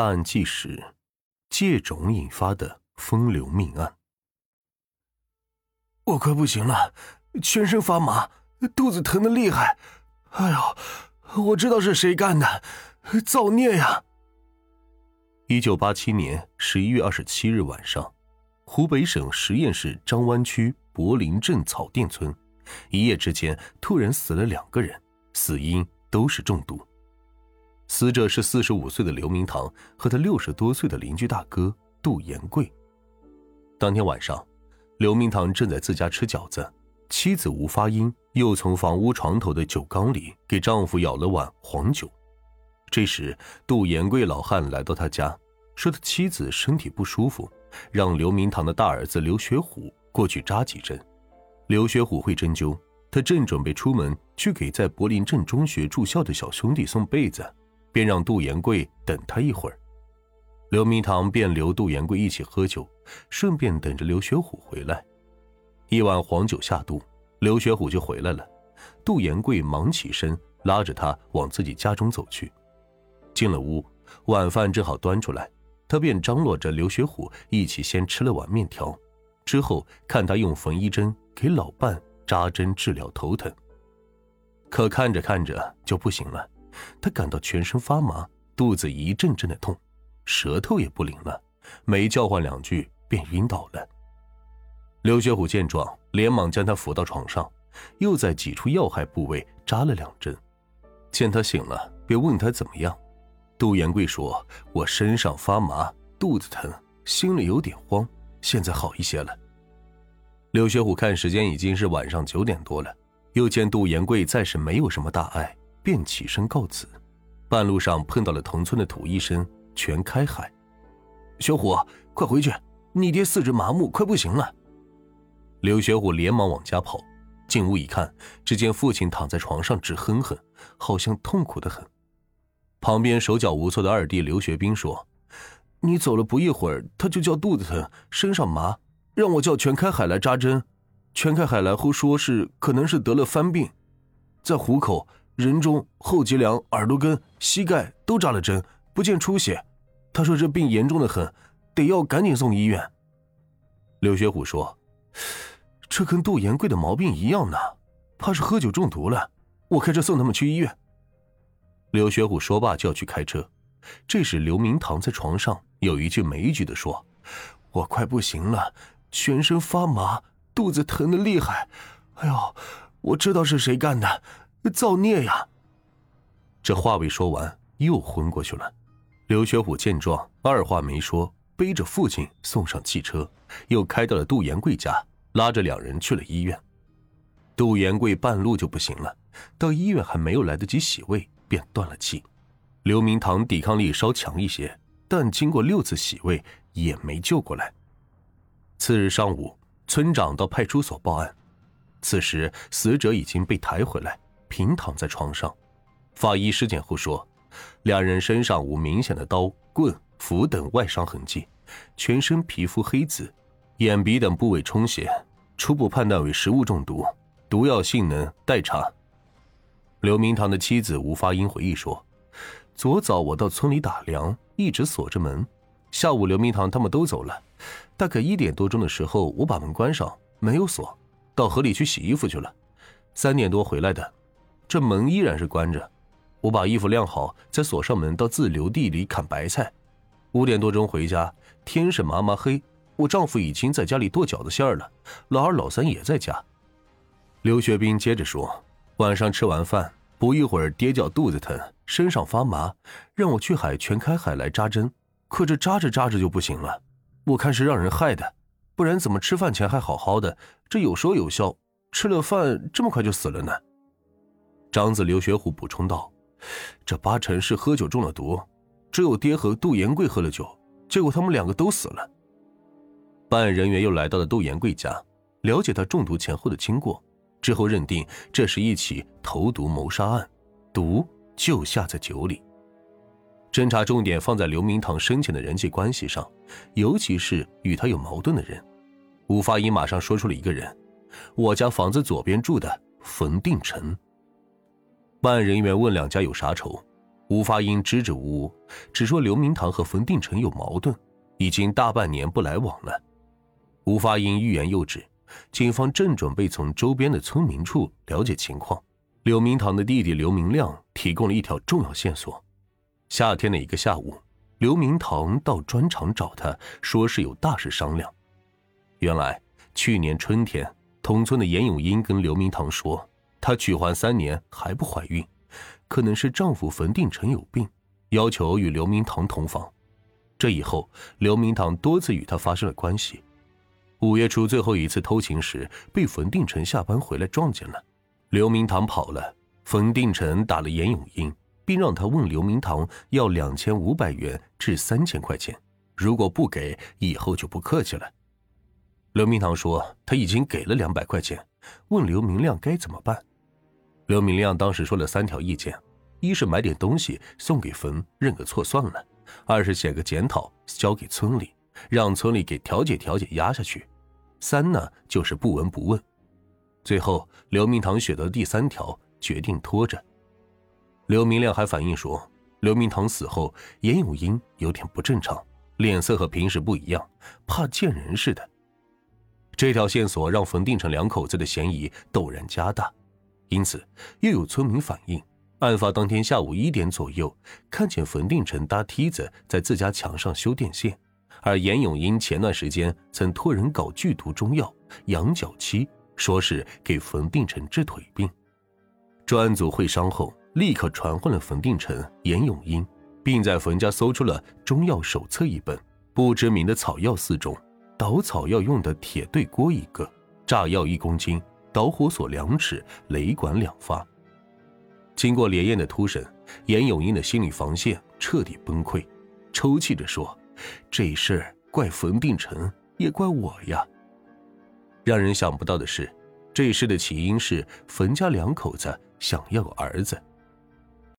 大案纪实：借种引发的风流命案。我快不行了，全身发麻，肚子疼的厉害。哎呦，我知道是谁干的，造孽呀！一九八七年十一月二十七日晚上，湖北省十堰市张湾区柏林镇草甸村，一夜之间突然死了两个人，死因都是中毒。死者是四十五岁的刘明堂和他六十多岁的邻居大哥杜延贵。当天晚上，刘明堂正在自家吃饺子，妻子吴发英又从房屋床头的酒缸里给丈夫舀了碗黄酒。这时，杜延贵老汉来到他家，说他妻子身体不舒服，让刘明堂的大儿子刘学虎过去扎几针。刘学虎会针灸，他正准备出门去给在柏林镇中学住校的小兄弟送被子。便让杜延贵等他一会儿，刘明堂便留杜延贵一起喝酒，顺便等着刘学虎回来。一碗黄酒下肚，刘学虎就回来了。杜延贵忙起身，拉着他往自己家中走去。进了屋，晚饭正好端出来，他便张罗着刘学虎一起先吃了碗面条，之后看他用缝衣针给老伴扎针治疗头疼。可看着看着就不行了。他感到全身发麻，肚子一阵阵的痛，舌头也不灵了，没叫唤两句便晕倒了。刘学虎见状，连忙将他扶到床上，又在几处要害部位扎了两针。见他醒了，便问他怎么样。杜延贵说：“我身上发麻，肚子疼，心里有点慌，现在好一些了。”刘学虎看时间已经是晚上九点多了，又见杜延贵暂时没有什么大碍。便起身告辞，半路上碰到了同村的土医生全开海：“小虎，快回去，你爹四肢麻木，快不行了。”刘学虎连忙往家跑，进屋一看，只见父亲躺在床上直哼哼，好像痛苦的很。旁边手脚无措的二弟刘学兵说：“你走了不一会儿，他就叫肚子疼，身上麻，让我叫全开海来扎针。全开海来后说是可能是得了翻病，在虎口。”人中、后脊梁、耳朵根、膝盖都扎了针，不见出血。他说这病严重的很，得要赶紧送医院。刘学虎说：“这跟杜延贵的毛病一样呢，怕是喝酒中毒了。我开车送他们去医院。”刘学虎说罢就要去开车，这时刘明躺在床上，有一句没一句的说：“我快不行了，全身发麻，肚子疼的厉害。哎呦，我知道是谁干的。”造孽呀！这话未说完，又昏过去了。刘学虎见状，二话没说，背着父亲送上汽车，又开到了杜延贵家，拉着两人去了医院。杜延贵半路就不行了，到医院还没有来得及洗胃，便断了气。刘明堂抵抗力稍强一些，但经过六次洗胃也没救过来。次日上午，村长到派出所报案，此时死者已经被抬回来。平躺在床上，法医尸检后说，两人身上无明显的刀、棍、斧等外伤痕迹，全身皮肤黑紫，眼鼻等部位充血，初步判断为食物中毒，毒药性能待查。刘明堂的妻子吴发英回忆说，昨早我到村里打粮，一直锁着门，下午刘明堂他们都走了，大概一点多钟的时候，我把门关上，没有锁，到河里去洗衣服去了，三点多回来的。这门依然是关着，我把衣服晾好，再锁上门，到自留地里砍白菜。五点多钟回家，天是麻麻黑。我丈夫已经在家里剁饺子馅了，老二老三也在家。刘学兵接着说：“晚上吃完饭，不一会儿，爹叫肚子疼，身上发麻，让我去海全开海来扎针。可这扎着扎着就不行了，我看是让人害的，不然怎么吃饭前还好好的，这有说有笑，吃了饭这么快就死了呢？”长子刘学虎补充道：“这八成是喝酒中了毒，只有爹和杜延贵喝了酒，结果他们两个都死了。”办案人员又来到了杜延贵家，了解他中毒前后的经过，之后认定这是一起投毒谋杀案，毒就下在酒里。侦查重点放在刘明堂生前的人际关系上，尤其是与他有矛盾的人。吴发英马上说出了一个人：“我家房子左边住的冯定成。”办案人员问两家有啥仇，吴发英支支吾吾，只说刘明堂和冯定成有矛盾，已经大半年不来往了。吴发英欲言又止，警方正准备从周边的村民处了解情况。刘明堂的弟弟刘明亮提供了一条重要线索：夏天的一个下午，刘明堂到砖厂找他，说是有大事商量。原来去年春天，同村的严永英跟刘明堂说，她取环三年还不怀孕，可能是丈夫冯定成有病，要求与刘明堂同房。这以后，刘明堂多次与她发生了关系。五月初最后一次偷情时，被冯定成下班回来撞见了，刘明堂跑了，冯定成打了严永英，并让他问刘明堂要两千五百元至三千块钱，如果不给，以后就不客气了。刘明堂说他已经给了两百块钱，问刘明亮该怎么办。刘明亮当时说了三条意见：一是买点东西送给冯认个错算了；二是写个检讨交给村里，让村里给调解调解压下去；三呢就是不闻不问。最后刘明堂选择第三条，决定拖着。刘明亮还反映说，刘明堂死后严永英有点不正常，脸色和平时不一样，怕见人似的。这条线索让冯定成两口子的嫌疑陡然加大，因此又有村民反映，案发当天下午一点左右，看见冯定成搭梯子在自家墙上修电线，而严永英前段时间曾托人搞剧毒中药羊角漆，说是给冯定成治腿病。专案组会商后，立刻传唤了冯定成、严永英，并在冯家搜出了中药手册一本，不知名的草药四种。捣草药用的铁对锅一个，炸药一公斤，导火索两尺，雷管两发。经过连夜的突审，严永英的心理防线彻底崩溃，抽泣着说：“这事怪冯定成，也怪我呀。”让人想不到的是，这事的起因是冯家两口子想要个儿子。